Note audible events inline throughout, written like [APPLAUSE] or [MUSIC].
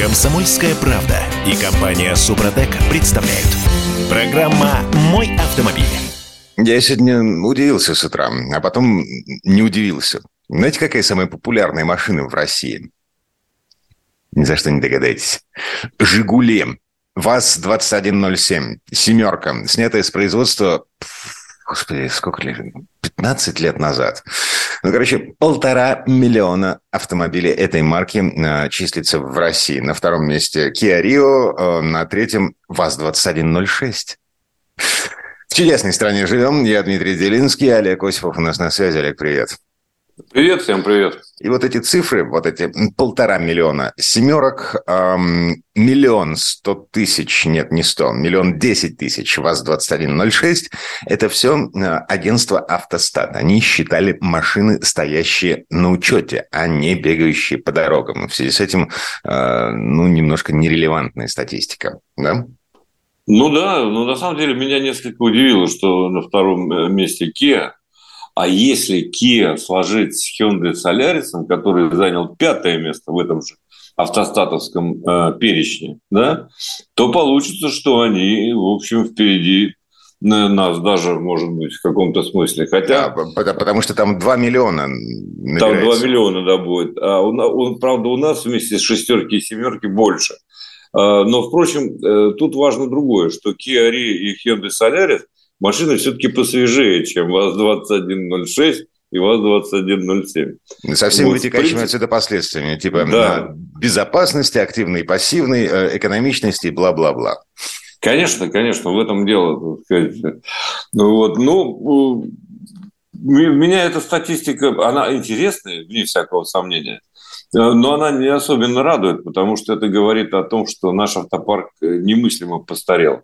Комсомольская правда и компания Супротек представляют. Программа «Мой автомобиль». Я сегодня удивился с утра, а потом не удивился. Знаете, какая самая популярная машина в России? Ни за что не догадаетесь. «Жигули». ВАЗ-2107. Семерка. Снятая с производства... Господи, сколько лет? 15 лет назад. Ну, короче, полтора миллиона автомобилей этой марки э, числится в России. На втором месте Kia Rio, э, на третьем ВАЗ-2106. В чудесной стране живем. Я Дмитрий Делинский, Олег Осипов у нас на связи. Олег, привет. Привет, всем привет. И вот эти цифры, вот эти полтора миллиона семерок, эм, миллион сто тысяч, нет, не сто, миллион десять тысяч ВАЗ-2106, это все э, агентство «Автостат». Они считали машины, стоящие на учете, а не бегающие по дорогам. В связи с этим, э, ну, немножко нерелевантная статистика, да? Ну да, но на самом деле меня несколько удивило, что на втором э, месте Kia, а если Kia сложить с Hyundai Solaris, который занял пятое место в этом же автостатовском э, перечне, да, то получится, что они, в общем, впереди нас даже, может быть, в каком-то смысле. Хотя... Да, потому что там 2 миллиона набирается. Там 2 миллиона, да, будет. А он, он, правда, у нас вместе с шестерки и семерки больше. А, но, впрочем, э, тут важно другое, что Kia Rio и Hyundai Solaris – машины все-таки посвежее, чем ВАЗ-2106 и ВАЗ-2107. Со всеми вот, вытекающими принципе... отсюда последствиями, типа да. безопасности, активной и пассивной, э, экономичности и бла-бла-бла. Конечно, конечно, в этом дело. Так сказать. Ну, вот, ну, меня эта статистика, она интересная, вне всякого сомнения. Но она не особенно радует, потому что это говорит о том, что наш автопарк немыслимо постарел.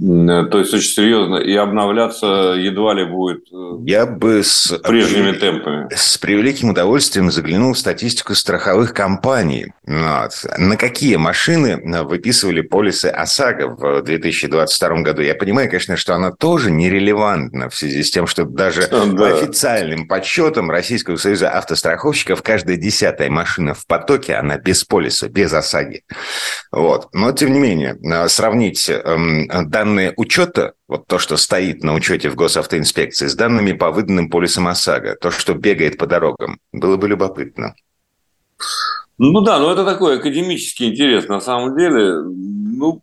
Э, то есть очень серьезно. И обновляться едва ли будет э, Я бы с прежними темпами. С превеликим удовольствием заглянул в статистику страховых компаний. Вот. На какие машины э, выписывали полисы ОСАГО в 2022 году? Я понимаю, конечно, что она тоже нерелевантна в связи с тем, что даже да. по официальным подсчетам Российского союза автостраховщиков каждая десятая машина в потоке, она без полиса, без ОСАГИ. Вот. Но, тем не менее, сравнить эм, данные данные учета, вот то, что стоит на учете в госавтоинспекции, с данными по выданным полисам ОСАГО, то, что бегает по дорогам, было бы любопытно. Ну да, но это такой академический интерес. На самом деле, ну,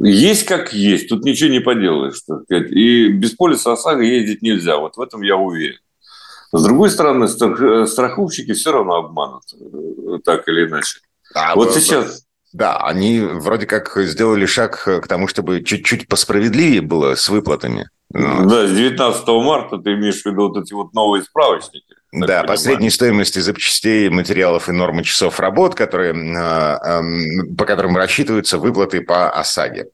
есть как есть, тут ничего не поделаешь. Так сказать. И без полиса ОСАГО ездить нельзя, вот в этом я уверен. С другой стороны, страховщики все равно обманут, э, так или иначе. А, вот сейчас... Да, они вроде как сделали шаг к тому, чтобы чуть-чуть посправедливее было с выплатами. Но... Да, с 19 марта ты имеешь в виду вот эти вот новые справочники. Да, по средней стоимости запчастей, материалов и нормы часов работ, которые, а, по которым рассчитываются выплаты по ОСАГе.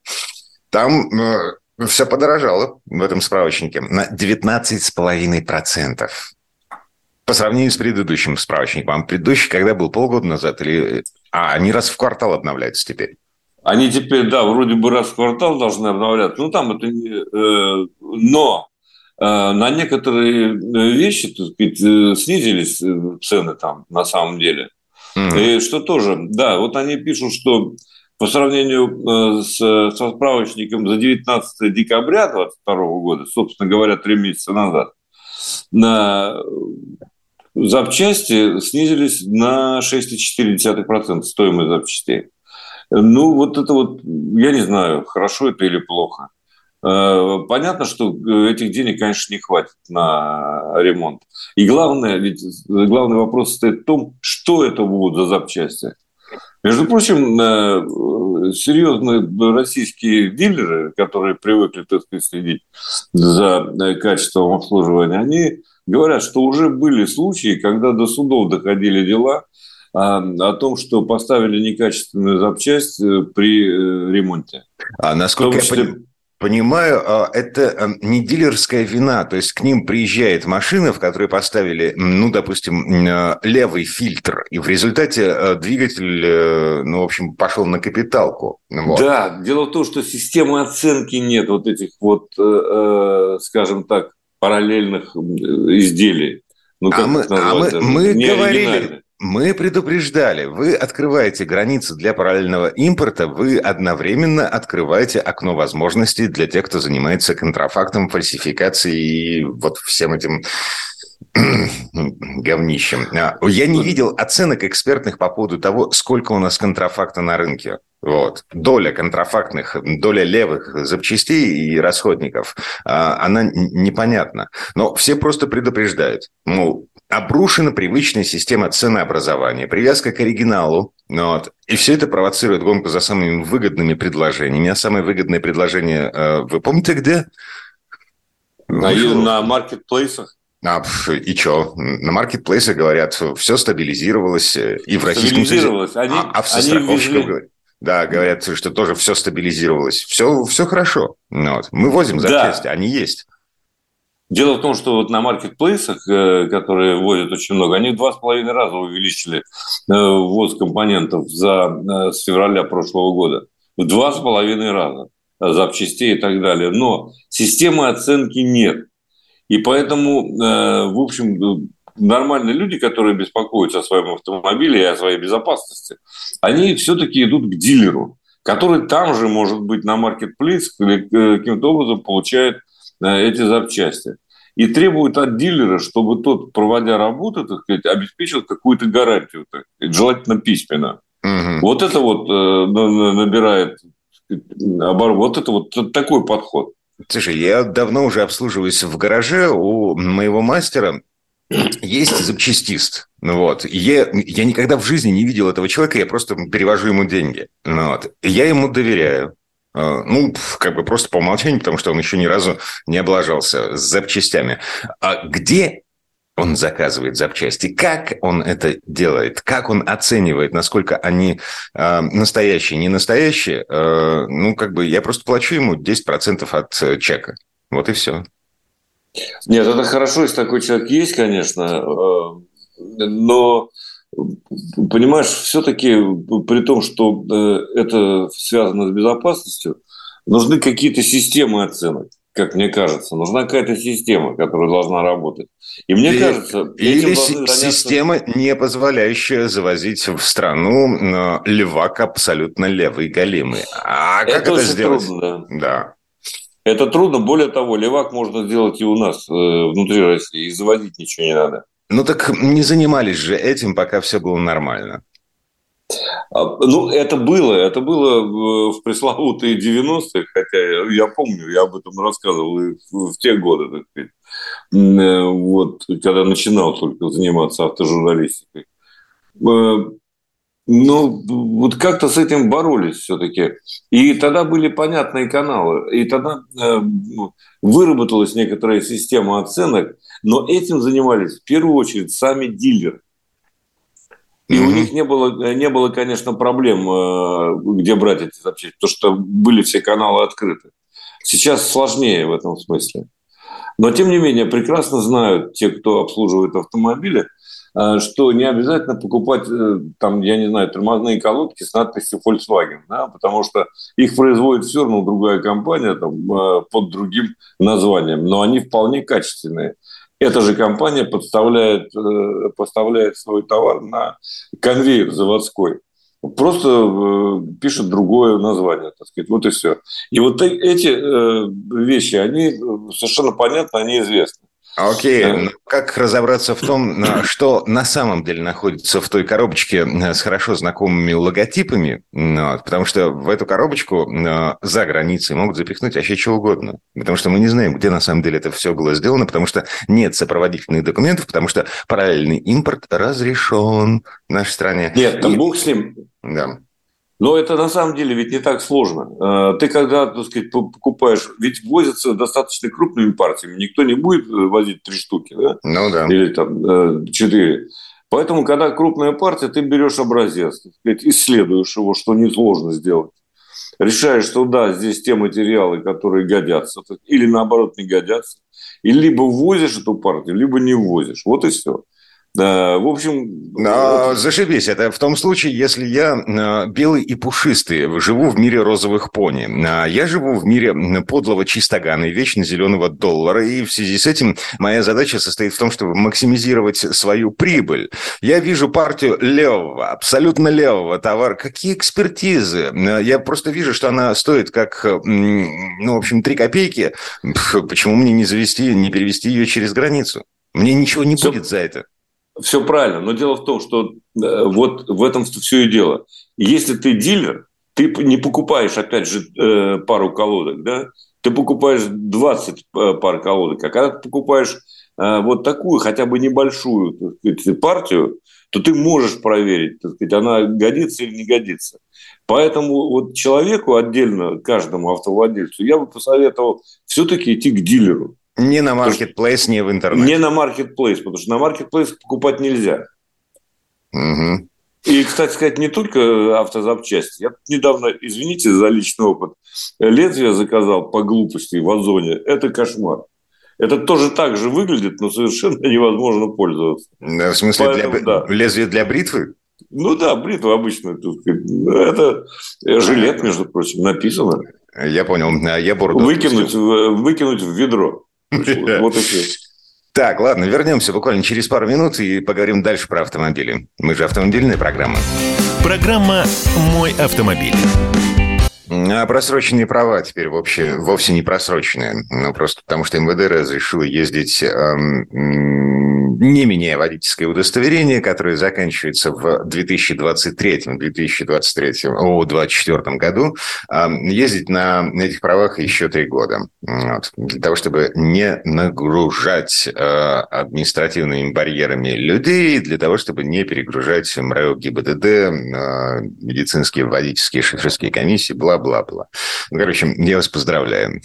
Там э, все подорожало в этом справочнике на 19,5% по сравнению с предыдущим справочником. А предыдущий когда был полгода назад или а они раз в квартал обновляются теперь. Они теперь, да, вроде бы раз в квартал должны обновляться. Ну, там это не... Э, но э, на некоторые э, вещи, так сказать, снизились цены там на самом деле. Mm-hmm. И что тоже, да, вот они пишут, что по сравнению с, со справочником за 19 декабря 2022 года, собственно говоря, три месяца назад, на запчасти снизились на 6,4% стоимость запчастей. Ну, вот это вот, я не знаю, хорошо это или плохо. Э, понятно, что этих денег, конечно, не хватит на ремонт. И главное, ведь главный вопрос стоит в том, что это будут за запчасти. Между прочим, э, серьезные российские дилеры, которые привыкли, так сказать, следить за э, качеством обслуживания, они говорят, что уже были случаи, когда до судов доходили дела о, а, о том, что поставили некачественную запчасть э, при ремонте. А насколько числе... я понимаю, а, это э, не дилерская вина, то есть к ним приезжает машина, в которой поставили, ну, допустим, левый фильтр, и в результате двигатель, ну, в общем, пошел на капиталку. Вот. Да, дело в том, что системы оценки нет вот этих вот, скажем так, параллельных изделий. Ну, а мы, а мы, мы говорили, Мы предупреждали, вы открываете границы для параллельного импорта, вы одновременно открываете окно возможностей для тех, кто занимается контрафактом, фальсификацией и вот всем этим [CLEARS THROAT] говнищем. А, я не видел оценок экспертных по поводу того, сколько у нас контрафакта на рынке. Вот. Доля контрафактных, доля левых запчастей и расходников, а, она непонятна. Но все просто предупреждают. Мол, обрушена привычная система ценообразования, привязка к оригиналу, вот. И все это провоцирует гонку за самыми выгодными предложениями. А самое выгодное предложение, э, вы помните где? На, на маркетплейсах. А, и что? На маркетплейсе говорят, все стабилизировалось, э, и в Российском Союзе. Они, а, а в страховщиков говорят. Да, говорят, что тоже все стабилизировалось. Все, все хорошо. Ну вот. Мы возим запчасти, да. они есть. Дело в том, что вот на маркетплейсах, э, которые возят очень много, они два с половиной раза увеличили э, ввоз компонентов за, с февраля прошлого года. В два с половиной раза запчастей и так далее. Но системы оценки нет. И поэтому, э, в общем, нормальные люди, которые беспокоятся о своем автомобиле и о своей безопасности, они все-таки идут к дилеру, который там же, может быть, на маркетплейс каким-то образом получает э, эти запчасти. И требуют от дилера, чтобы тот, проводя работу, так сказать, обеспечил какую-то гарантию, так сказать, желательно письменно. Угу. Вот это вот э, набирает оборот. Вот это вот такой подход. Слушай, я давно уже обслуживаюсь в гараже у моего мастера. Есть запчастист. Вот. Я, я никогда в жизни не видел этого человека, я просто перевожу ему деньги. Вот. Я ему доверяю. А, ну, как бы просто по умолчанию, потому что он еще ни разу не облажался с запчастями. А где он заказывает запчасти, как он это делает, как он оценивает, насколько они э, настоящие, не настоящие, э, ну, как бы я просто плачу ему 10% от э, чека. Вот и все. Нет, это хорошо, если такой человек есть, конечно, но понимаешь, все-таки при том, что э, это связано с безопасностью, нужны какие-то системы оценок как мне кажется. Нужна какая-то система, которая должна работать. И мне и, кажется... Или заняться... система, не позволяющая завозить в страну левак абсолютно левый галимый. А как это, это сделать? Трудно, да. да. Это трудно. Более того, левак можно сделать и у нас э, внутри России. И заводить ничего не надо. Ну так не занимались же этим, пока все было нормально. А, ну, это было, это было в пресловутые 90-е, хотя я помню, я об этом рассказывал и в, те годы, так сказать, э, вот, когда начинал только заниматься автожурналистикой. Э, ну, вот как-то с этим боролись все-таки. И тогда были понятные каналы. И тогда э, выработалась некоторая система оценок. Но этим занимались в первую очередь сами дилеры. И mm-hmm. у них не было, не было, конечно, проблем, э, где брать эти запчасти, потому что были все каналы открыты. Сейчас сложнее в этом смысле. Но, тем не менее, прекрасно знают те, кто обслуживает автомобили, э, что не обязательно покупать, э, там, я не знаю, тормозные колодки с надписью Volkswagen, да, потому что их производит все равно другая компания там, под другим названием, но они вполне качественные. Эта же компания подставляет, э, поставляет свой товар на конвейер заводской. Просто э, пишет другое название, так сказать, вот и все. И вот эти э, вещи, они совершенно понятны, они известны. Окей, okay. Ну, как разобраться в том, [CLEARS THROAT] что на самом деле находится в той коробочке э, с хорошо знакомыми логотипами, потому что в эту коробочку э, за границей могут запихнуть вообще что угодно, потому что мы не знаем, где на самом деле это все было сделано, потому что нет сопроводительных документов, потому что параллельный импорт разрешен в нашей стране. Нет, там И... бог с ним. Да. Но это на самом деле ведь не так сложно. Э, ты когда, так сказать, покупаешь, ведь возятся достаточно крупными партиями, никто не будет э, возить три штуки, да? Ну да. Или там э, четыре. Поэтому, когда крупная партия, ты берешь образец, так сказать, исследуешь его, что несложно сделать. Решаешь, что да, здесь те материалы, которые годятся, или наоборот не годятся. И либо ввозишь эту партию, либо не ввозишь. Вот и все. В общем... Вот... Зашибись. Это в том случае, если я э, белый и пушистый, живу в мире розовых пони. А я живу в мире подлого чистогана и вечно зеленого доллара. И в связи с этим моя задача состоит в том, чтобы максимизировать свою прибыль. Я вижу партию левого, абсолютно левого товара. Какие экспертизы? Я просто вижу, что она стоит как, ну, в общем, три копейки. Почему мне не завести, не перевести ее через границу? Мне ничего не Все... будет за это. Все правильно, но дело в том, что э, вот в этом все и дело. Если ты дилер, ты не покупаешь, опять же, э, пару колодок, да? Ты покупаешь 20 э, пар колодок, а когда ты покупаешь вот такую, хотя бы небольшую так сказать, партию, то ты можешь проверить, так сказать, она годится или не годится. Поэтому вот человеку отдельно, каждому автовладельцу, я бы посоветовал все-таки идти к дилеру. Не на маркетплейс, не в интернете. Не на маркетплейс, потому что на маркетплейс покупать нельзя. Угу. И, кстати сказать, не только автозапчасти. Я недавно, извините за личный опыт, лезвие заказал по глупости в Озоне. Это кошмар. Это тоже так же выглядит, но совершенно невозможно пользоваться. В смысле, Поэтому, для, да. лезвие для бритвы? Ну да, бритва обычно. Это жилет, между прочим, написано. Я понял. Я бороду выкинуть, выкинуть в ведро. Вот и все. Так, ладно, вернемся буквально через пару минут и поговорим дальше про автомобили. Мы же автомобильная программа. Программа «Мой автомобиль». А просроченные права теперь вообще вовсе не просроченные. Ну, просто потому что МВД разрешило ездить эм, не меняя водительское удостоверение, которое заканчивается в 2023-2023, 2024 году, эм, ездить на этих правах еще три года. Вот. Для того, чтобы не нагружать э, административными барьерами людей, для того, чтобы не перегружать МРЭО, ГИБДД, э, медицинские водительские шоферские комиссии, бла бла-бла. Ну, короче, я вас поздравляю.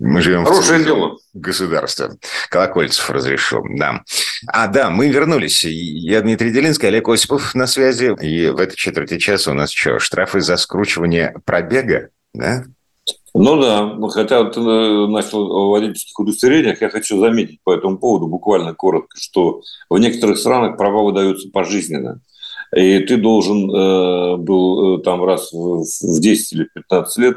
Мы живем Хорошее в дело. государстве. Колокольцев разрешил, да. А, да, мы вернулись. Я Дмитрий Делинский, Олег Осипов на связи. И в этой четверти часа у нас что, штрафы за скручивание пробега, да? Ну да, хотя ты э, начал о водительских удостоверениях, я хочу заметить по этому поводу буквально коротко, что в некоторых странах права выдаются пожизненно и ты должен э, был э, там раз в, в 10 или 15 лет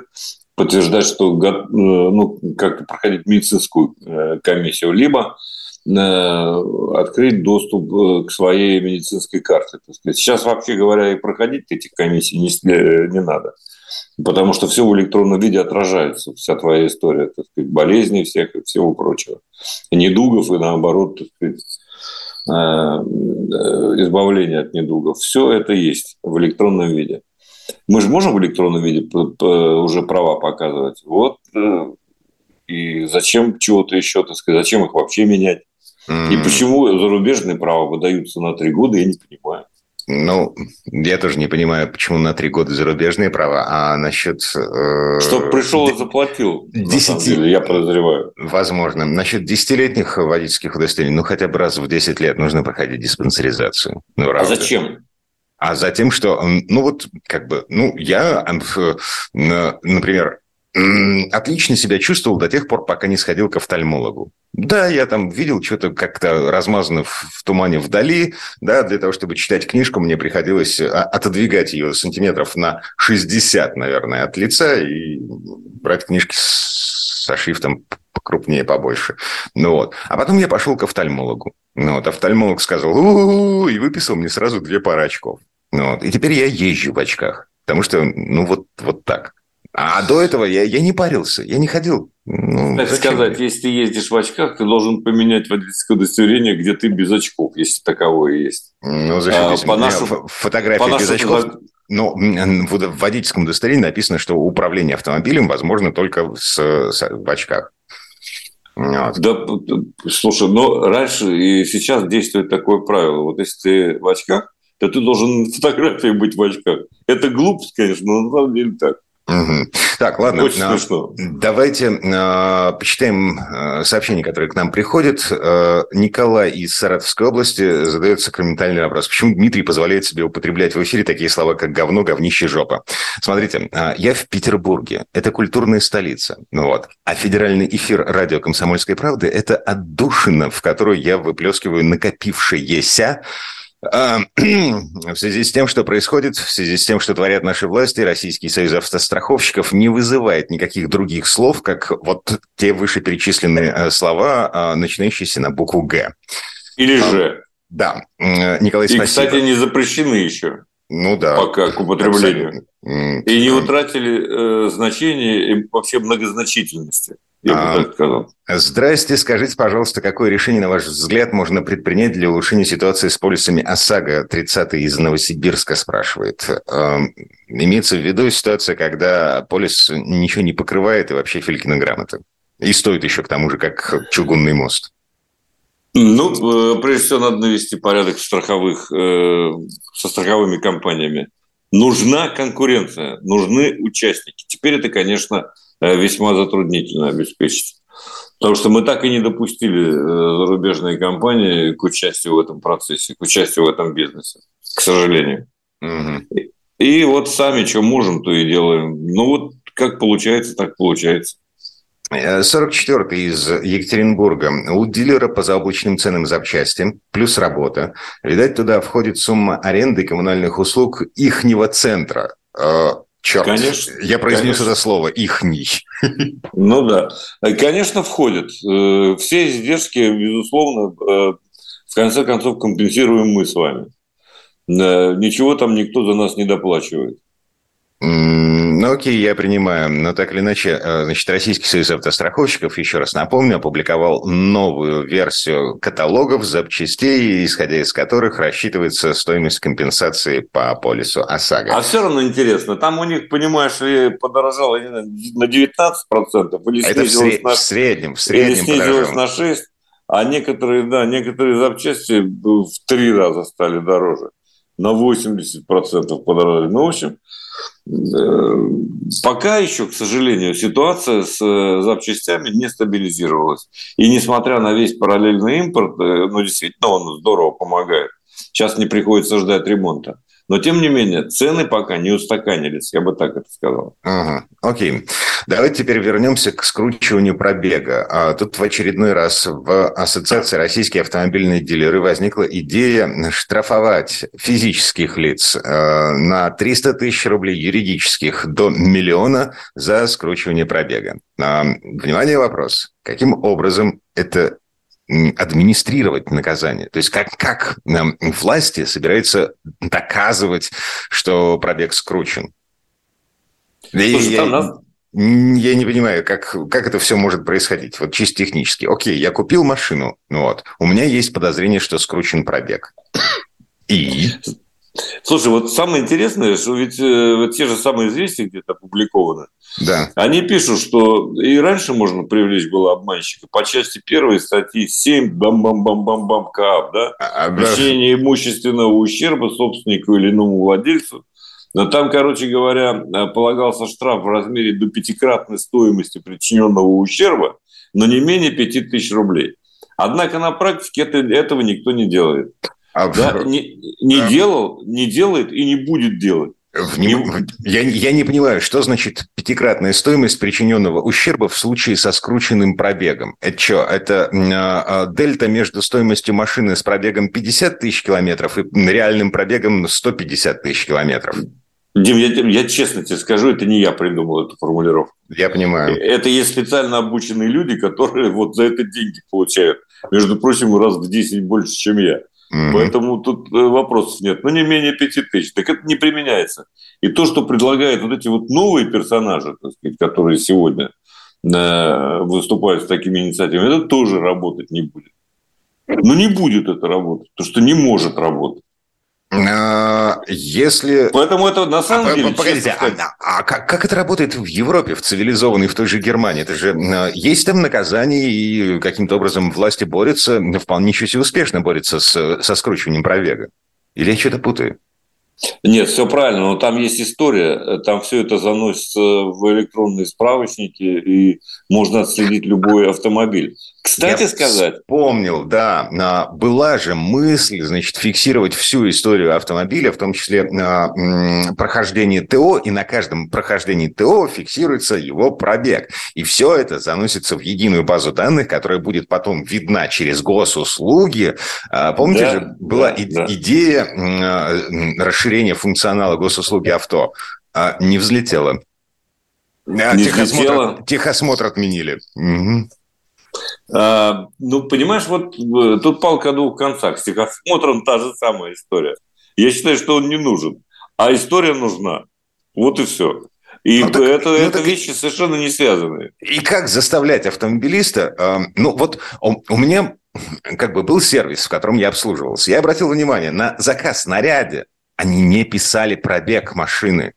подтверждать, что э, ну, как-то проходить медицинскую комиссию, либо открыть доступ к своей медицинской карте. Сейчас, вообще говоря, и проходить этих комиссий не, не надо, потому что все в электронном виде отражается, вся твоя история, так сказать, болезней всех и всего прочего, недугов и наоборот, так сказать, избавления от недугов. Все это есть в электронном виде. Мы же можем в электронном виде уже права показывать. Вот э, и зачем чего-то еще, так сказать, зачем их вообще менять? Mm. И почему зарубежные права выдаются на три года, я не понимаю. Ну, я тоже не понимаю, почему на три года зарубежные права, а насчет... Э, Чтобы пришел и заплатил, 10... деле, я подозреваю. Возможно. Насчет десятилетних водительских удостоверений, ну, хотя бы раз в 10 лет нужно проходить диспансеризацию. Ну, а зачем? А затем, что, ну, вот, как бы, ну, я, например, отлично себя чувствовал до тех пор, пока не сходил к офтальмологу. Да, я там видел что-то как-то размазано в, тумане вдали, да, для того, чтобы читать книжку, мне приходилось а, отодвигать ее сантиметров на 60, наверное, от лица и брать книжки со шрифтом крупнее, побольше. Ну вот. А потом я пошел к офтальмологу. Ну вот, офтальмолог сказал, у-у-у, и выписал мне сразу две пары очков. Ну вот. И теперь я езжу в очках. Потому что, ну, вот, вот так. А до этого я, я не парился, я не ходил. Ну, так сказать, если ты ездишь в очках, ты должен поменять водительское удостоверение, где ты без очков, если таковое есть. Ну, зашибись. А, по нашу, фотография по без очков. Но в водительском удостоверении написано, что управление автомобилем возможно только с, с, в очках. Вот. Да, слушай, но раньше и сейчас действует такое правило. Вот если ты в очках, то ты должен на фотографии быть в очках. Это глупость, конечно, но на самом деле так. Угу. Так, ладно. Очень а, смешно. Давайте э, почитаем э, сообщения, которые к нам приходят. Э, Николай из Саратовской области задает сакраментальный вопрос. Почему Дмитрий позволяет себе употреблять в эфире такие слова, как говно, говнище, жопа? Смотрите, э, я в Петербурге. Это культурная столица. Ну вот. А федеральный эфир радио «Комсомольской правды» – это отдушина, в которую я выплескиваю накопившееся а, [CLEARS THROAT] в связи с тем, что происходит, в связи с тем, что творят наши власти, Российский союз автостраховщиков не вызывает никаких других слов, как вот те вышеперечисленные э, слова, а, начинающиеся на букву «Г». Или а, «Ж». Да. Николай, И, спасибо. кстати, не запрещены еще. Ну да. Пока к употреблению. Абсолютно. И не утратили э, значение и вообще многозначительности. Я бы а, так сказал. Здрасте. Скажите, пожалуйста, какое решение, на ваш взгляд, можно предпринять для улучшения ситуации с полисами ОСАГО? 30-й из Новосибирска спрашивает. Эм, имеется в виду ситуация, когда полис ничего не покрывает и вообще Филькина грамота. И стоит еще к тому же, как чугунный мост. Ну, э, прежде всего, надо навести порядок в страховых, э, со страховыми компаниями. Нужна конкуренция, нужны участники. Теперь это, конечно, Э, весьма затруднительно обеспечить. Потому что мы так и не допустили зарубежные компании к участию в этом процессе, к участию в этом бизнесе, к сожалению. Угу. И вот сами что можем, то и делаем. Ну вот как получается, так получается. 44-й э, из Екатеринбурга. У дилера по заоблачным ценам запчасти плюс работа. Видать, туда входит сумма аренды коммунальных услуг ихнего центра. Черт, Конечно, я произнес конечно. это слово «ихний». Ну да, конечно, входит. Э, все издержки, безусловно, э, в конце концов компенсируем мы с вами. Э, ничего там никто за нас не доплачивает. Ну, окей, я принимаю. Но так или иначе, э, значит, Российский союз автостраховщиков, еще раз напомню, опубликовал новую версию каталогов запчастей, исходя из которых рассчитывается стоимость компенсации по полису ОСАГО. А все равно интересно, там у них, понимаешь, ли подорожало на 19% или Это в, сред... на... в среднем, в среднем или снизилось на 6%, а некоторые, да, некоторые запчасти в три раза стали дороже, на 80% подорожали. Ну, в общем, Э, пока еще, к сожалению, ситуация с э, запчастями не стабилизировалась. И несмотря на весь параллельный импорт, э, ну, действительно, он здорово помогает. Сейчас не приходится ждать ремонта. Но, тем не менее, цены пока не устаканились, я бы так это сказал. Ага, окей. Давайте теперь вернемся к скручиванию пробега. А тут в очередной раз в Ассоциации российские автомобильные дилеры возникла идея штрафовать физических лиц э, на 300 тысяч рублей, юридических до миллиона за скручивание пробега. А, внимание, вопрос. Каким образом это администрировать наказание. То есть как, как власти собираются доказывать, что пробег скручен? Слушай, я, нас... я не понимаю, как, как это все может происходить, вот чисто технически. Окей, я купил машину, ну вот, у меня есть подозрение, что скручен пробег. И? Слушай, вот самое интересное, что ведь э, вот те же самые известия где-то опубликованы. Да. Они пишут, что и раньше можно привлечь было обманщика по части первой статьи 7 бам-бам-бам-бам-бам КАП, да? А, Причинение имущественного ущерба собственнику или иному владельцу. Но там, короче говоря, полагался штраф в размере до пятикратной стоимости причиненного ущерба, но не менее 5000 рублей. Однако на практике это, этого никто не делает. А да, не, не да. делал, не делает и не будет делать. Вним... Я, я не понимаю, что значит пятикратная стоимость причиненного ущерба в случае со скрученным пробегом? Это что, это а, дельта между стоимостью машины с пробегом 50 тысяч километров и реальным пробегом 150 тысяч километров? Дим, я, я честно тебе скажу, это не я придумал эту формулировку. Я понимаю. Это есть специально обученные люди, которые вот за это деньги получают. Между прочим, раз в 10 больше, чем я. Угу. Поэтому тут э, вопросов нет. Но не менее 5 тысяч. Так это не применяется. И то, что предлагают вот эти вот новые персонажи, так сказать, которые сегодня э, выступают с такими инициативами, это тоже работать не будет. Но не будет это работать, потому что не может работать. А, если... Поэтому это на самом а, деле... Погодите, а, а как, как это работает в Европе, в цивилизованной, в той же Германии? Это же а, есть там наказание, и каким-то образом власти борются, вполне еще себе успешно борются с, со скручиванием пробега? Или я что-то путаю? Нет, все правильно, но там есть история, там все это заносится в электронные справочники, и можно отследить любой автомобиль. Кстати Я сказать... Помнил, да. Была же мысль, значит, фиксировать всю историю автомобиля, в том числе прохождение ТО, и на каждом прохождении ТО фиксируется его пробег. И все это заносится в единую базу данных, которая будет потом видна через госуслуги. А, помните да, же, была да, и- да. идея расширения функционала госуслуги авто. А, не взлетела. А, не техосмотр, взлетела. техосмотр отменили. Угу. А, ну, понимаешь, вот э, тут палка о двух концах. С техосмотром та же самая история. Я считаю, что он не нужен. А история нужна. Вот и все. И ну, так, это, ну, это так... вещи совершенно не связанные. И как заставлять автомобилиста? Э, ну, вот у, у меня как бы был сервис, в котором я обслуживался. Я обратил внимание, на заказ снаряде они не писали пробег машины.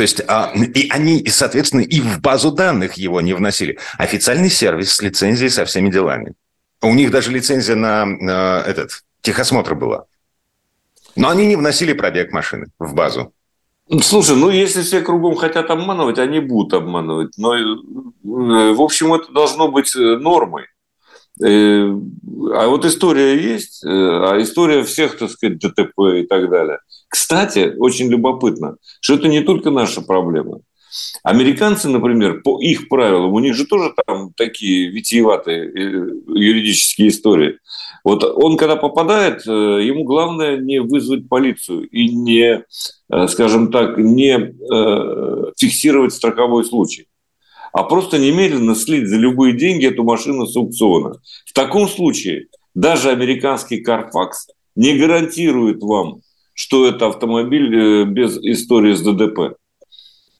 То есть а, и они, соответственно, и в базу данных его не вносили. Официальный сервис с лицензией со всеми делами. У них даже лицензия на, на этот техосмотр была. Но они не вносили пробег машины в базу. Слушай, ну если все кругом хотят обманывать, они будут обманывать. Но, э, в общем, это должно быть э, нормой. Э, а вот история есть, а история всех, так сказать, ДТП и так далее – кстати, очень любопытно, что это не только наша проблема. Американцы, например, по их правилам, у них же тоже там такие витиеватые э, юридические истории. Вот он, когда попадает, э, ему главное не вызвать полицию и не, э, скажем так, не фиксировать страховой случай, а просто немедленно слить за любые деньги эту машину с аукциона. В таком случае даже американский Carfax не гарантирует вам что это автомобиль э, без истории с ДДП.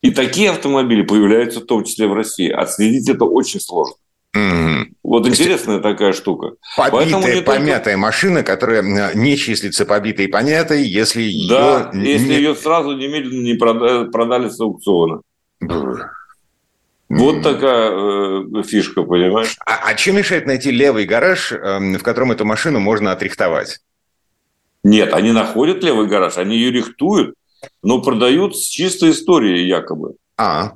И такие автомобили появляются в том числе в России. Отследить это очень сложно. Mm-hmm. Вот интересная такая штука. Побитая, помятая только... машина, которая не числится побитой и помятой, если да, ее... если не... ее сразу немедленно не продали, продали с аукциона. Вот такая э, фишка, понимаешь? А, а чем мешает найти левый гараж, э, в котором эту машину можно отрихтовать? Нет, они находят левый гараж, они ее рихтуют, но продают с чистой историей якобы. А,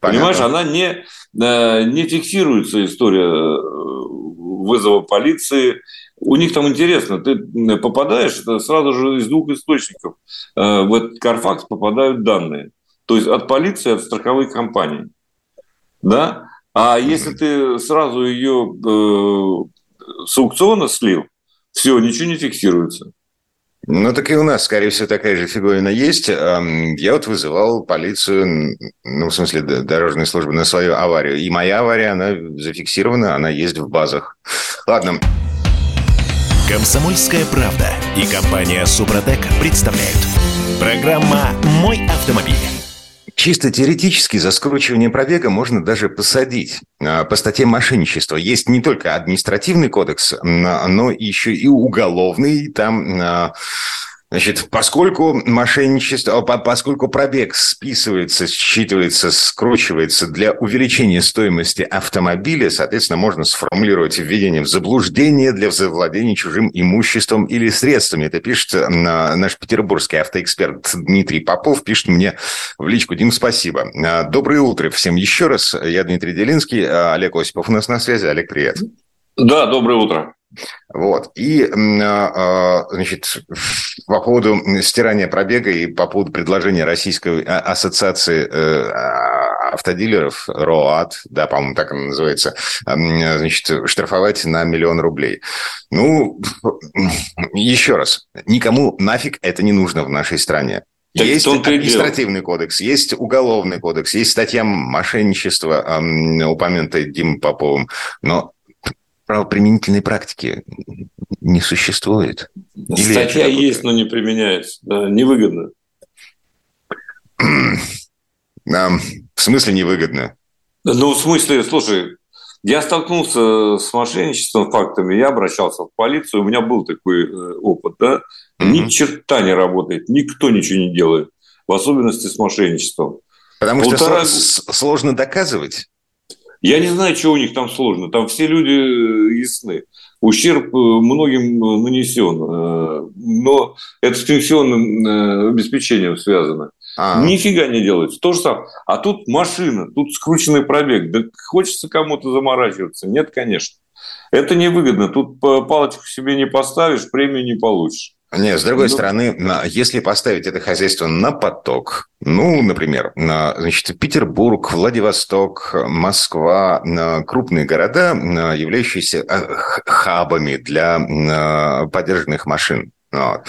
Понимаешь, она не, э, не фиксируется история э, вызова полиции. У них там интересно, ты попадаешь сразу же из двух источников. Э, в этот Карфакс попадают данные. То есть от полиции, от страховой компании. Да? А если ты сразу ее э, с аукциона слил, все, ничего не фиксируется. Ну, так и у нас, скорее всего, такая же фиговина есть. Я вот вызывал полицию, ну, в смысле, дорожной службы на свою аварию. И моя авария, она зафиксирована, она есть в базах. Ладно. Комсомольская правда и компания Супротек представляют. Программа «Мой автомобиль». Чисто теоретически за скручивание пробега можно даже посадить а, по статье мошенничества. Есть не только административный кодекс, но еще и уголовный. Там а, Значит, поскольку мошенничество, поскольку пробег списывается, считывается, скручивается для увеличения стоимости автомобиля, соответственно, можно сформулировать введение в заблуждение для завладения чужим имуществом или средствами. Это пишет наш петербургский автоэксперт Дмитрий Попов, пишет мне в личку. Дим, спасибо. А, доброе утро всем еще раз. Я Дмитрий Делинский, а Олег Осипов у нас на связи. Олег, привет. Да, доброе утро. Вот. И, а, а, значит, [LAUGHS] по поводу стирания пробега и по поводу предложения Российской а, ассоциации э, автодилеров, РОАД, да, по-моему, так она называется, значит, штрафовать на миллион рублей. Ну, [LAUGHS] еще раз, никому нафиг это не нужно в нашей стране. Так есть административный кодекс, есть уголовный кодекс, есть статья мошенничества, упомянутая Димой Поповым, но правоприменительной практики не существует. Или Статья есть, но не применяется. Да, невыгодно. [CLEARS THROAT] Нам в смысле невыгодно? Ну, в смысле, слушай, я столкнулся с мошенничеством фактами, я обращался в полицию, у меня был такой э, опыт, да, mm-hmm. ни черта не работает, никто ничего не делает, в особенности с мошенничеством. Потому Полтора... что сложно доказывать. Я не знаю, что у них там сложно. Там все люди э, ясны. ущерб многим нанесен. Но это с пенсионным обеспечением связано. А-а-а. Нифига не делается. То же самое. А тут машина, тут скрученный пробег. Да хочется кому-то заморачиваться? Нет, конечно. Это невыгодно. Тут палочку себе не поставишь, премию не получишь. Нет, с другой ну... стороны, если поставить это хозяйство на поток, ну, например, значит, Петербург, Владивосток, Москва, крупные города, являющиеся э, хабами для поддержанных машин. Вот.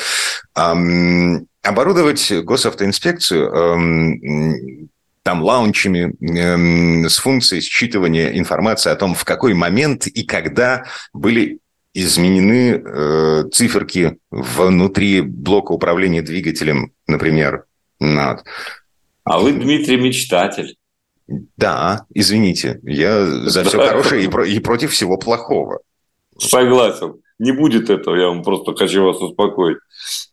Оборудовать госавтоинспекцию там лаунчами э, с функцией считывания информации о том, в какой момент и когда были изменены э, циферки внутри блока управления двигателем, например. Вот. А вы, Дмитрий, мечтатель. Да, извините, я за все хорошее и, про, и против всего плохого. Согласен. Не будет этого, я вам просто хочу вас успокоить.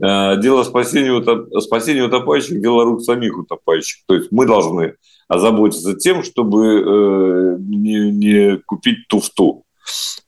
Э, дело спасения, спасения утопающих, дело рук самих утопающих. То есть мы должны озаботиться тем, чтобы э, не, не купить туфту.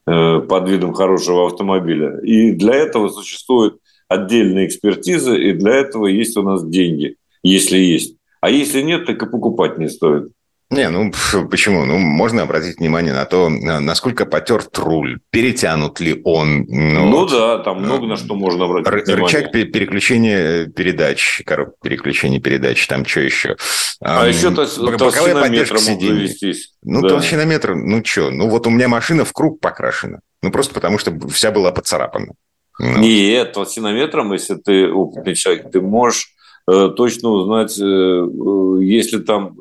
Э, под видом хорошего автомобиля. И для этого существует отдельная экспертиза, и для этого есть у нас деньги, если есть. А если нет, так и покупать не стоит. Не, ну почему? Ну, можно обратить внимание на то, насколько потерт руль, перетянут ли он. Ну, ну да, там много на что можно обратить р- внимание. Рычаг переключения передач, коробка переключения передач, там что еще? А um, еще мог завестись. Ну, да. толщинометр, ну что? Ну, вот у меня машина в круг покрашена. Ну, просто потому что вся была поцарапана. Ну. Нет, толщинометром, если ты опытный человек, ты можешь Э, точно узнать, э, э, если там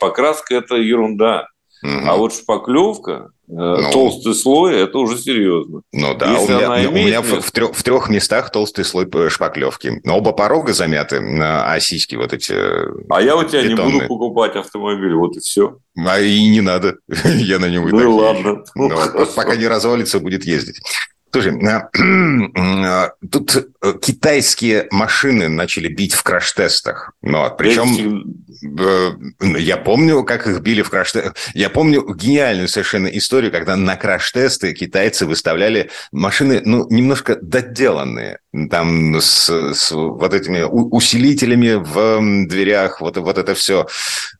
покраска – это ерунда. Угу. А вот шпаклевка, ну, толстый слой, это уже серьезно. Ну да, Если у меня, у меня в, в, трех, в трех местах толстый слой шпаклевки. Оба порога замяты, а сиськи вот эти А я у тебя бетонные. не буду покупать автомобиль, вот и все. А и не надо, [LAUGHS] я на нем и Ну и ладно. Ну, пока не развалится, будет ездить. Слушай, а, а, [CLEARS THROAT] тут э, китайские машины начали бить в краш-тестах. Ну, причем э, я помню, как их били в краш-тестах. Я помню гениальную совершенно историю, когда на краш-тесты китайцы выставляли машины, ну, немножко доделанные. Там с, с вот этими усилителями в дверях, вот, вот это все.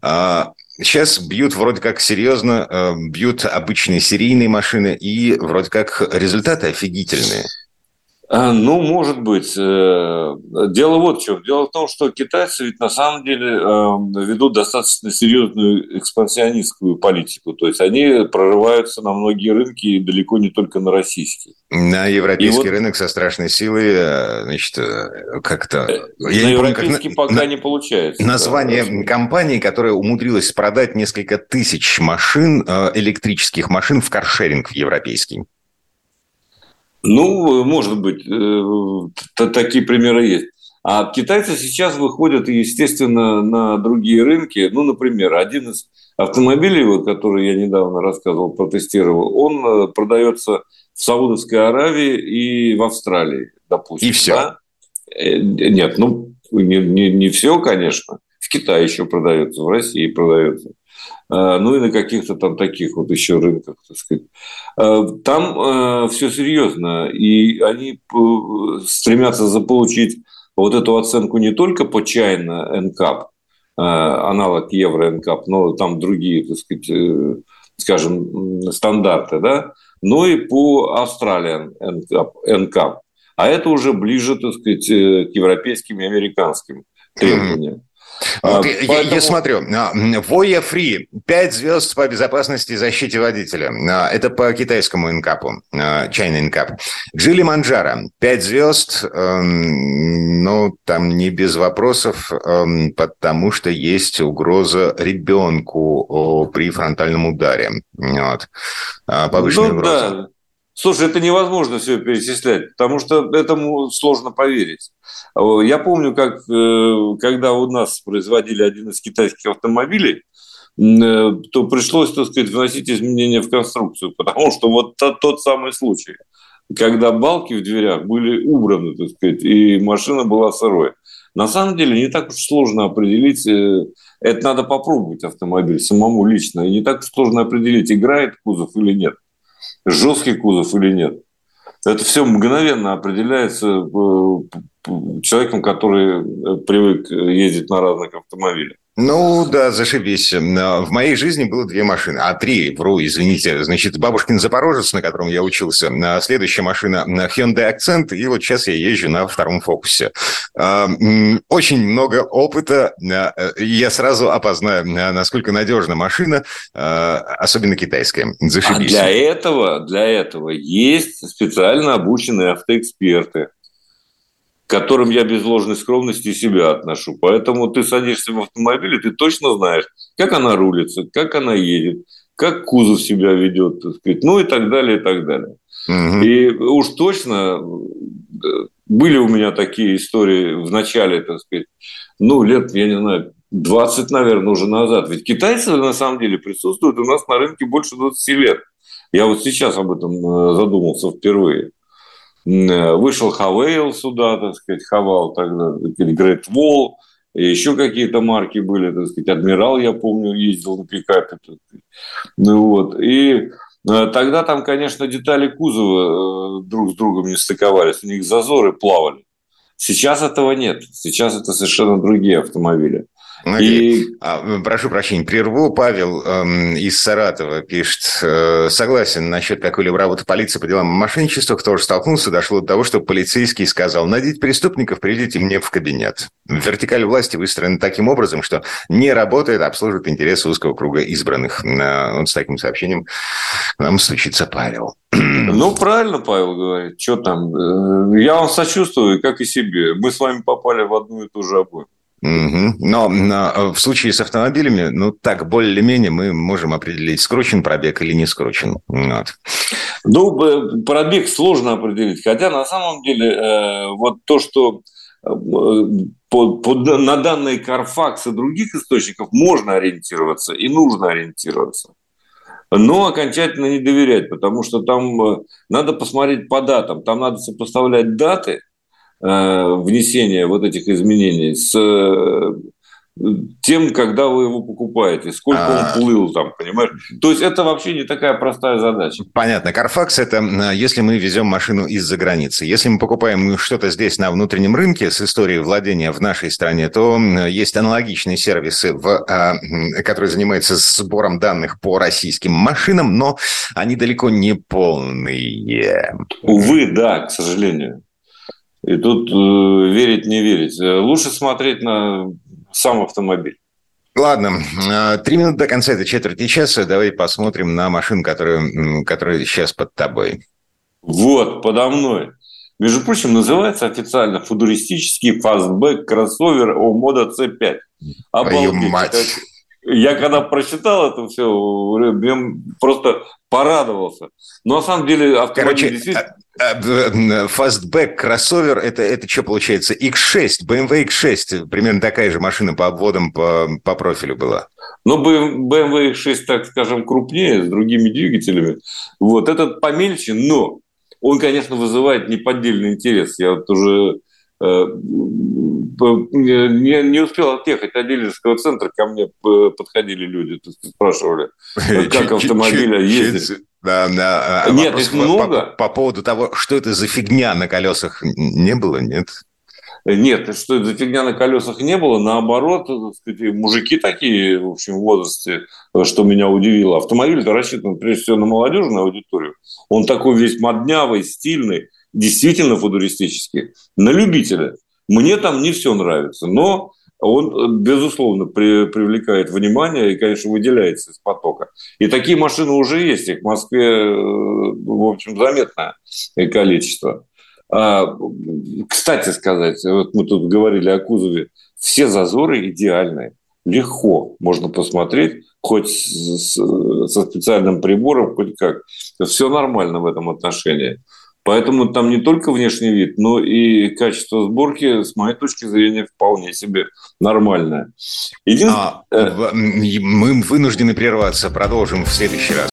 А, Сейчас бьют вроде как серьезно, э, бьют обычные серийные машины, и вроде как результаты офигительные. А, ну, может быть. Э, дело вот в чем. Дело в том, что китайцы ведь на самом деле эм, ведут достаточно серьезную экспансионистскую политику. То есть они прорываются на многие рынки, и далеко не только на российский. На европейский вот, рынок со страшной силой, э, значит, э, как-то... На не европейский помню, как, пока на, не получается. Название да, компании, которая умудрилась продать несколько тысяч машин, электрических машин в каршеринг в европейский. Ну, может быть, э, такие примеры есть. А китайцы сейчас выходят, естественно, на другие рынки. Ну, например, один из автомобилей, вот, который я недавно рассказывал, протестировал, он э, продается в Саудовской Аравии и в Австралии, допустим. И все? Да? Э, нет, ну, не, не, не все, конечно. В Китае еще продается, в России продается. Э, ну и на каких-то там таких вот еще рынках, так сказать. Э, там э, все серьезно, и они стремятся заполучить вот эту оценку не только по чайно НКАП, аналог евро НКАП, но там другие, так сказать, скажем, стандарты, да, но и по Австралиан НКАП. А это уже ближе, так сказать, к европейским и американским требованиям. Вот а, я, поэтому... я смотрю, Voya Free, 5 звезд по безопасности и защите водителя. А, это по китайскому инкапу, чайный инкап. Джили Манджара, 5 звезд, ну, там не без вопросов, эм, потому что есть угроза ребенку при фронтальном ударе. Вот. А, повышенная ну, угроза. Да. Слушай, это невозможно все перечислять, потому что этому сложно поверить. Я помню, как э, когда у нас производили один из китайских автомобилей, э, то пришлось, так сказать, вносить изменения в конструкцию, потому что вот тот, самый случай, когда балки в дверях были убраны, так сказать, и машина была сырой. На самом деле не так уж сложно определить, э, это надо попробовать автомобиль самому лично, и не так уж сложно определить, играет кузов или нет жесткий кузов или нет. Это все мгновенно определяется э, человеком, который привык ездить на разных автомобилях. Ну, да, зашибись. В моей жизни было две машины. А, три, вру, извините. Значит, бабушкин Запорожец, на котором я учился. Следующая машина Hyundai Accent. И вот сейчас я езжу на втором фокусе. А, очень много опыта. Э, я сразу опознаю, насколько надежна машина, особенно китайская. Зашибись. А для этого, для этого есть специально обученные автоэксперты к которым я без ложной скромности себя отношу. Поэтому ты садишься в автомобиль, и ты точно знаешь, как она рулится, как она едет, как кузов себя ведет, так сказать, ну и так далее, и так далее. Угу. И уж точно э, были у меня такие истории в начале, так сказать, ну, лет, я не знаю, 20, наверное, уже назад. Ведь китайцы на самом деле присутствуют у нас на рынке больше 20 лет. Я вот сейчас об этом э, задумался впервые. Вышел Хавейл сюда, так сказать, Хавал тогда, Wall, и еще какие-то марки были, так сказать, Адмирал, я помню, ездил на пикапе. Ну вот, и э, тогда там, конечно, детали кузова э, друг с другом не стыковались, у них зазоры плавали. Сейчас этого нет, сейчас это совершенно другие автомобили. И... А, прошу прощения, прерву. Павел эм, из Саратова пишет. Э, согласен насчет какой-либо работы полиции по делам мошенничества. Кто же столкнулся, дошло до того, что полицейский сказал, найдите преступников, придите мне в кабинет. Вертикаль власти выстроена таким образом, что не работает, обслуживает интересы узкого круга избранных. Э, вот с таким сообщением нам случится Павел. [CLEARS THROAT] Ну, правильно Павел говорит. Что там? Э, я вам сочувствую, как и себе. Мы с вами попали в одну и ту же обойму. Угу. Но, но э, в случае с автомобилями, ну так более-менее мы можем определить, скручен пробег или не скручен. Вот. Ну, пробег сложно определить, хотя на самом деле э, вот то, что э, по, по, на данные Carfax и других источников можно ориентироваться и нужно ориентироваться. Но окончательно не доверять, потому что там э, надо посмотреть по датам, там надо сопоставлять даты – внесения вот этих изменений с э, тем, когда вы его покупаете, сколько он плыл там, понимаешь? То есть это вообще не такая простая задача. Понятно. Carfax – это э, если мы везем машину из-за границы. Если мы покупаем что-то здесь на внутреннем рынке с историей владения в нашей стране, то есть аналогичные сервисы, в, а, которые занимаются сбором данных по российским машинам, но они далеко не полные. Увы, да, к сожалению. И тут э, верить, не верить. Э, лучше смотреть на сам автомобиль. Ладно, э, три минуты до конца этой четверти часа. Давай посмотрим на машину, которая, которая сейчас под тобой. Вот, подо мной. Между прочим, называется официально футуристический фастбэк кроссовер Omoda C5. Обалдеть. мать. Я когда прочитал это все, я просто порадовался. Но на самом деле автомобиль Короче, действительно... А, а, фастбэк кроссовер это, это что получается? X6, BMW X6, примерно такая же машина по обводам по, по профилю была. Но BMW X6, так скажем, крупнее, с другими двигателями. Вот этот помельче, но он, конечно, вызывает неподдельный интерес. Я вот уже э, не, не успел отъехать от дилерского центра, ко мне э, подходили люди, спрашивали, [LAUGHS] как автомобиля ездить. Да, да. А нет, их много. По, по поводу того, что это за фигня на колесах, не было, нет? Нет, что это за фигня на колесах не было. Наоборот, так сказать, мужики такие, в общем, в возрасте, что меня удивило. Автомобиль-то рассчитан, прежде всего, на молодежную аудиторию. Он такой весь моднявый, стильный, действительно футуристический. На любителя. Мне там не все нравится, но он, безусловно, при, привлекает внимание и, конечно, выделяется из потока. И такие машины уже есть, их в Москве, э, в общем, заметное количество. А, кстати сказать, вот мы тут говорили о кузове, все зазоры идеальные. Легко можно посмотреть, хоть со специальным прибором, хоть как. Все нормально в этом отношении. Поэтому там не только внешний вид, но и качество сборки, с моей точки зрения, вполне себе нормальное. Единственное... А, э, мы вынуждены прерваться. Продолжим в следующий раз.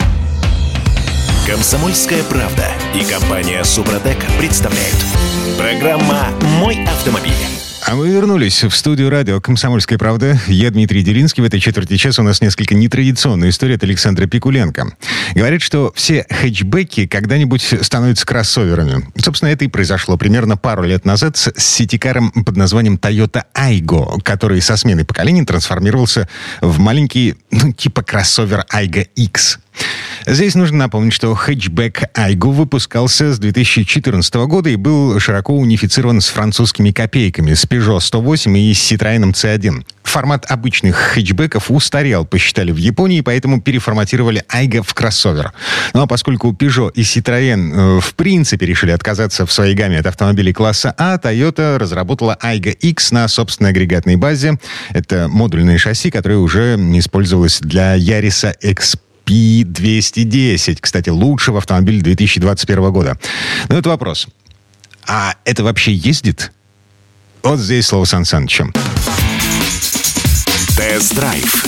Комсомольская правда и компания Супротек представляют. Программа «Мой автомобиль». А мы вернулись в студию радио «Комсомольская правда». Я Дмитрий Делинский. В этой четверти часа у нас несколько нетрадиционная история от Александра Пикуленко. Говорит, что все хэтчбеки когда-нибудь становятся кроссоверами. Собственно, это и произошло примерно пару лет назад с ситикаром под названием Toyota Aygo, который со сменой поколений трансформировался в маленький, ну, типа кроссовер Aygo X. Здесь нужно напомнить, что хэтчбэк Айгу выпускался с 2014 года и был широко унифицирован с французскими копейками, с Peugeot 108 и с Citroёn C1. Формат обычных хэтчбеков устарел, посчитали в Японии, поэтому переформатировали Айга в кроссовер. Ну а поскольку Peugeot и Citroën э, в принципе решили отказаться в своей гамме от автомобилей класса А, Toyota разработала Айга X на собственной агрегатной базе. Это модульное шасси, которое уже использовалось для Яриса X P210. Кстати, лучшего автомобиля 2021 года. Но это вопрос. А это вообще ездит? Вот здесь слово Сан Санычу. Тест-драйв.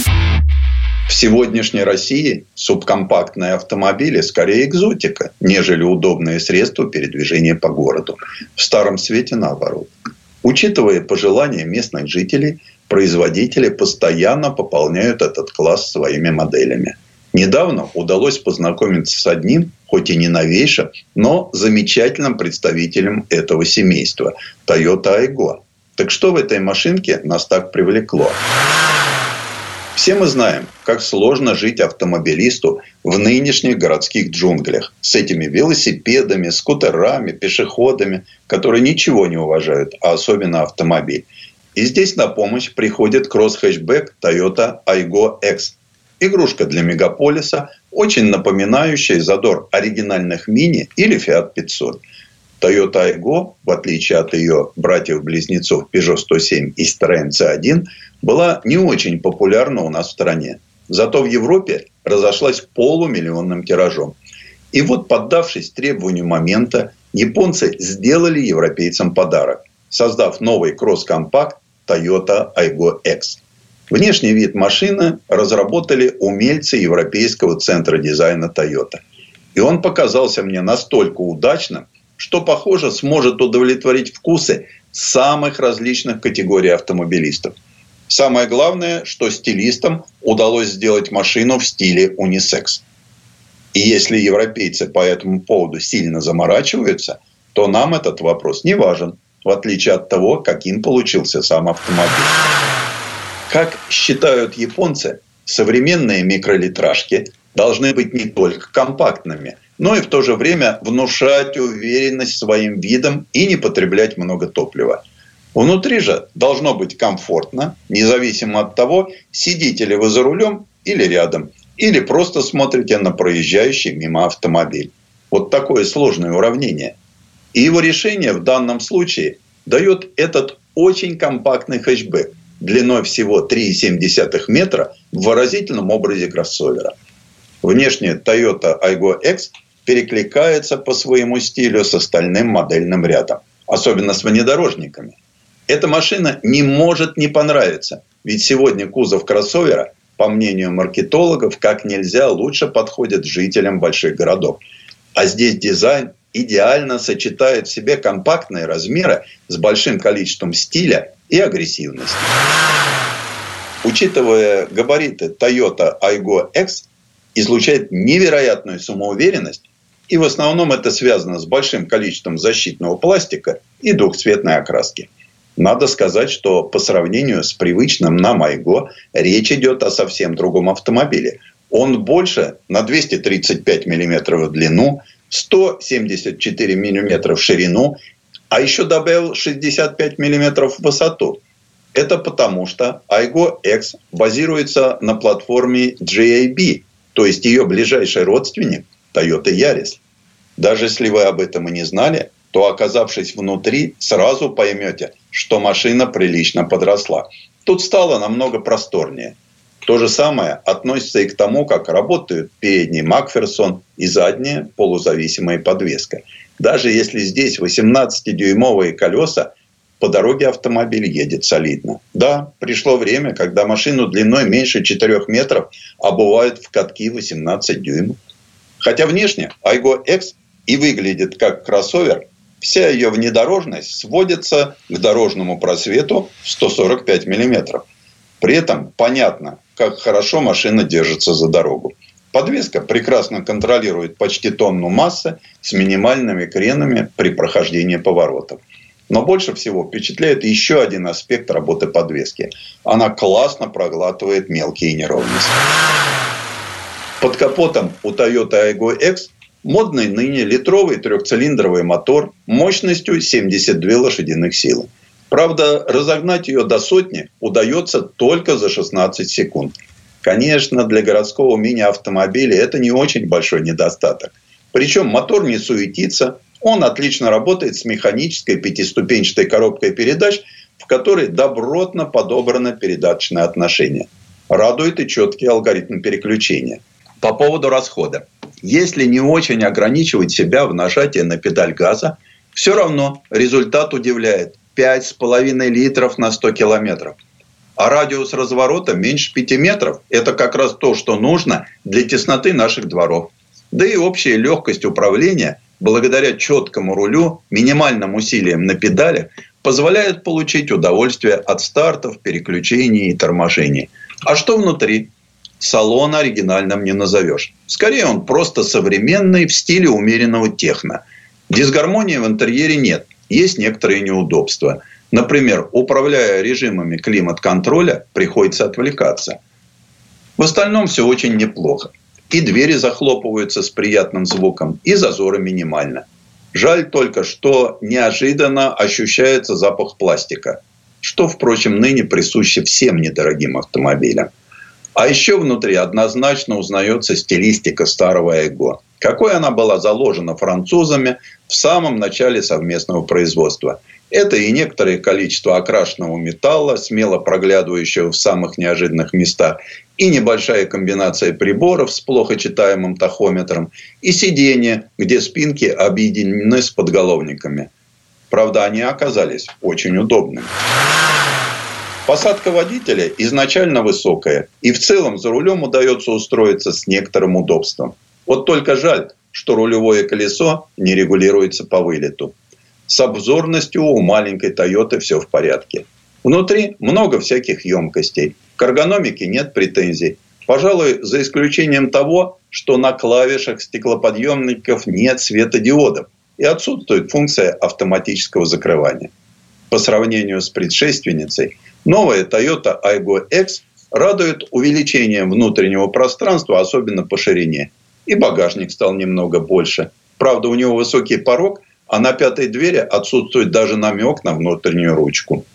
В сегодняшней России субкомпактные автомобили скорее экзотика, нежели удобное средство передвижения по городу. В старом свете наоборот. Учитывая пожелания местных жителей, производители постоянно пополняют этот класс своими моделями – Недавно удалось познакомиться с одним, хоть и не новейшим, но замечательным представителем этого семейства – Toyota Aygo. Так что в этой машинке нас так привлекло? Все мы знаем, как сложно жить автомобилисту в нынешних городских джунглях с этими велосипедами, скутерами, пешеходами, которые ничего не уважают, а особенно автомобиль. И здесь на помощь приходит кросс-хэтчбэк Toyota Aygo X – Игрушка для мегаполиса, очень напоминающая задор оригинальных мини или Fiat 500. Toyota Aygo, в отличие от ее братьев-близнецов Peugeot 107 и Citroёn C1, была не очень популярна у нас в стране. Зато в Европе разошлась полумиллионным тиражом. И вот, поддавшись требованию момента, японцы сделали европейцам подарок, создав новый кросс-компакт Toyota Aygo X – Внешний вид машины разработали умельцы Европейского центра дизайна Toyota. И он показался мне настолько удачным, что, похоже, сможет удовлетворить вкусы самых различных категорий автомобилистов. Самое главное, что стилистам удалось сделать машину в стиле унисекс. И если европейцы по этому поводу сильно заморачиваются, то нам этот вопрос не важен, в отличие от того, каким получился сам автомобиль. Как считают японцы, современные микролитражки должны быть не только компактными, но и в то же время внушать уверенность своим видом и не потреблять много топлива. Внутри же должно быть комфортно, независимо от того, сидите ли вы за рулем или рядом, или просто смотрите на проезжающий мимо автомобиль. Вот такое сложное уравнение. И его решение в данном случае дает этот очень компактный хэтчбэк – длиной всего 3,7 метра в выразительном образе кроссовера. Внешне Toyota Aygo X перекликается по своему стилю с остальным модельным рядом, особенно с внедорожниками. Эта машина не может не понравиться, ведь сегодня кузов кроссовера, по мнению маркетологов, как нельзя лучше подходит жителям больших городов. А здесь дизайн идеально сочетает в себе компактные размеры с большим количеством стиля и агрессивности. Учитывая габариты Toyota Aygo X, излучает невероятную самоуверенность, и в основном это связано с большим количеством защитного пластика и двухцветной окраски. Надо сказать, что по сравнению с привычным нам Айго речь идет о совсем другом автомобиле. Он больше на 235 мм в длину, 174 мм в ширину а еще добавил 65 мм в высоту. Это потому, что Aygo X базируется на платформе JAB, то есть ее ближайший родственник Toyota Yaris. Даже если вы об этом и не знали, то оказавшись внутри, сразу поймете, что машина прилично подросла. Тут стало намного просторнее. То же самое относится и к тому, как работают передний Макферсон и задняя полузависимая подвеска. Даже если здесь 18-дюймовые колеса, по дороге автомобиль едет солидно. Да, пришло время, когда машину длиной меньше 4 метров обувают в катки 18 дюймов. Хотя внешне Айго X и выглядит как кроссовер, Вся ее внедорожность сводится к дорожному просвету в 145 миллиметров. При этом понятно, как хорошо машина держится за дорогу. Подвеска прекрасно контролирует почти тонну массы с минимальными кренами при прохождении поворотов. Но больше всего впечатляет еще один аспект работы подвески. Она классно проглатывает мелкие неровности. Под капотом у Toyota Aygo X модный ныне литровый трехцилиндровый мотор мощностью 72 лошадиных силы. Правда, разогнать ее до сотни удается только за 16 секунд. Конечно, для городского мини-автомобиля это не очень большой недостаток. Причем мотор не суетится, он отлично работает с механической пятиступенчатой коробкой передач, в которой добротно подобрано передаточное отношение. Радует и четкий алгоритм переключения. По поводу расхода. Если не очень ограничивать себя в нажатии на педаль газа, все равно результат удивляет. 5,5 литров на 100 километров. А радиус разворота меньше 5 метров – это как раз то, что нужно для тесноты наших дворов. Да и общая легкость управления, благодаря четкому рулю, минимальным усилиям на педалях, позволяет получить удовольствие от стартов, переключений и торможений. А что внутри? Салон оригинальным не назовешь. Скорее, он просто современный в стиле умеренного техно. Дисгармонии в интерьере нет. Есть некоторые неудобства. Например, управляя режимами климат-контроля, приходится отвлекаться. В остальном все очень неплохо. И двери захлопываются с приятным звуком, и зазоры минимально. Жаль только, что неожиданно ощущается запах пластика, что, впрочем, ныне присуще всем недорогим автомобилям. А еще внутри однозначно узнается стилистика старого Эго. Какой она была заложена французами в самом начале совместного производства – это и некоторое количество окрашенного металла, смело проглядывающего в самых неожиданных местах, и небольшая комбинация приборов с плохо читаемым тахометром, и сиденья, где спинки объединены с подголовниками. Правда, они оказались очень удобными. Посадка водителя изначально высокая, и в целом за рулем удается устроиться с некоторым удобством. Вот только жаль, что рулевое колесо не регулируется по вылету. С обзорностью у маленькой Тойоты все в порядке. Внутри много всяких емкостей. К эргономике нет претензий. Пожалуй, за исключением того, что на клавишах стеклоподъемников нет светодиодов и отсутствует функция автоматического закрывания. По сравнению с предшественницей, новая Toyota Aygo X радует увеличением внутреннего пространства, особенно по ширине. И багажник стал немного больше. Правда, у него высокий порог, а на пятой двери отсутствует даже намек на внутреннюю ручку.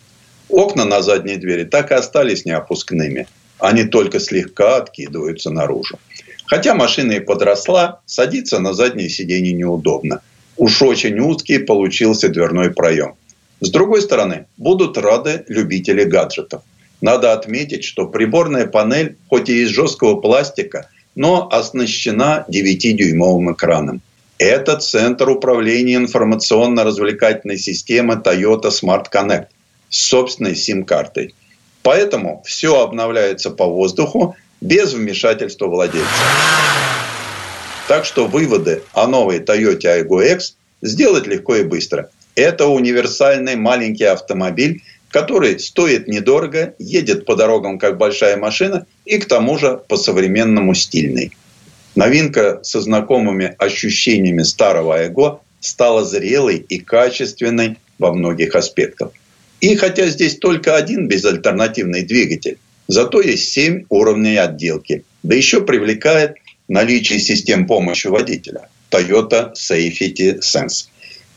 Окна на задней двери так и остались неопускными. Они только слегка откидываются наружу. Хотя машина и подросла, садиться на заднее сиденье неудобно. Уж очень узкий получился дверной проем. С другой стороны, будут рады любители гаджетов. Надо отметить, что приборная панель, хоть и из жесткого пластика, но оснащена 9-дюймовым экраном. Это центр управления информационно-развлекательной системы Toyota Smart Connect с собственной сим-картой. Поэтому все обновляется по воздуху без вмешательства владельца. Так что выводы о новой Toyota Aygo X сделать легко и быстро. Это универсальный маленький автомобиль, который стоит недорого, едет по дорогам как большая машина и к тому же по-современному стильный. Новинка со знакомыми ощущениями старого Эго стала зрелой и качественной во многих аспектах. И хотя здесь только один безальтернативный двигатель, зато есть 7 уровней отделки. Да еще привлекает наличие систем помощи водителя Toyota Safety Sense.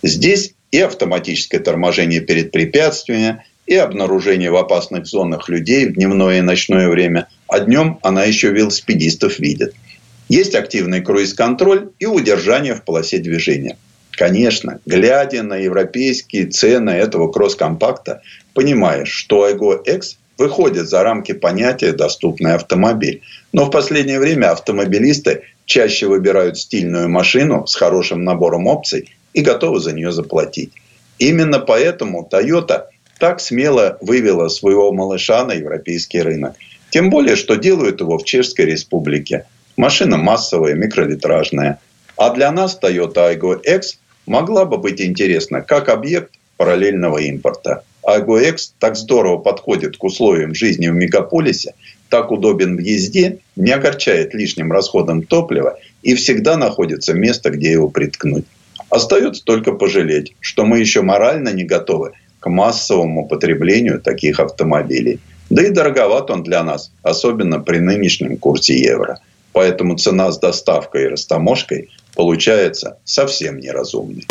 Здесь и автоматическое торможение перед препятствиями, и обнаружение в опасных зонах людей в дневное и ночное время. А днем она еще велосипедистов видит – есть активный круиз-контроль и удержание в полосе движения. Конечно, глядя на европейские цены этого кросс-компакта, понимаешь, что Айго X выходит за рамки понятия «доступный автомобиль». Но в последнее время автомобилисты чаще выбирают стильную машину с хорошим набором опций и готовы за нее заплатить. Именно поэтому Toyota так смело вывела своего малыша на европейский рынок. Тем более, что делают его в Чешской Республике – Машина массовая, микролитражная. А для нас Toyota Aygo X могла бы быть интересна как объект параллельного импорта. Агоэкс так здорово подходит к условиям жизни в мегаполисе, так удобен в езде, не огорчает лишним расходом топлива и всегда находится место, где его приткнуть. Остается только пожалеть, что мы еще морально не готовы к массовому потреблению таких автомобилей. Да и дороговат он для нас, особенно при нынешнем курсе евро. Поэтому цена с доставкой и растаможкой получается совсем неразумной.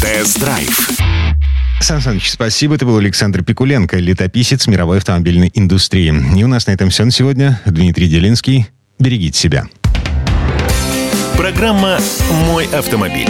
Тест-драйв. Сан Саныч, спасибо. Это был Александр Пикуленко, летописец мировой автомобильной индустрии. И у нас на этом все на сегодня. Дмитрий Делинский. Берегите себя. Программа «Мой автомобиль».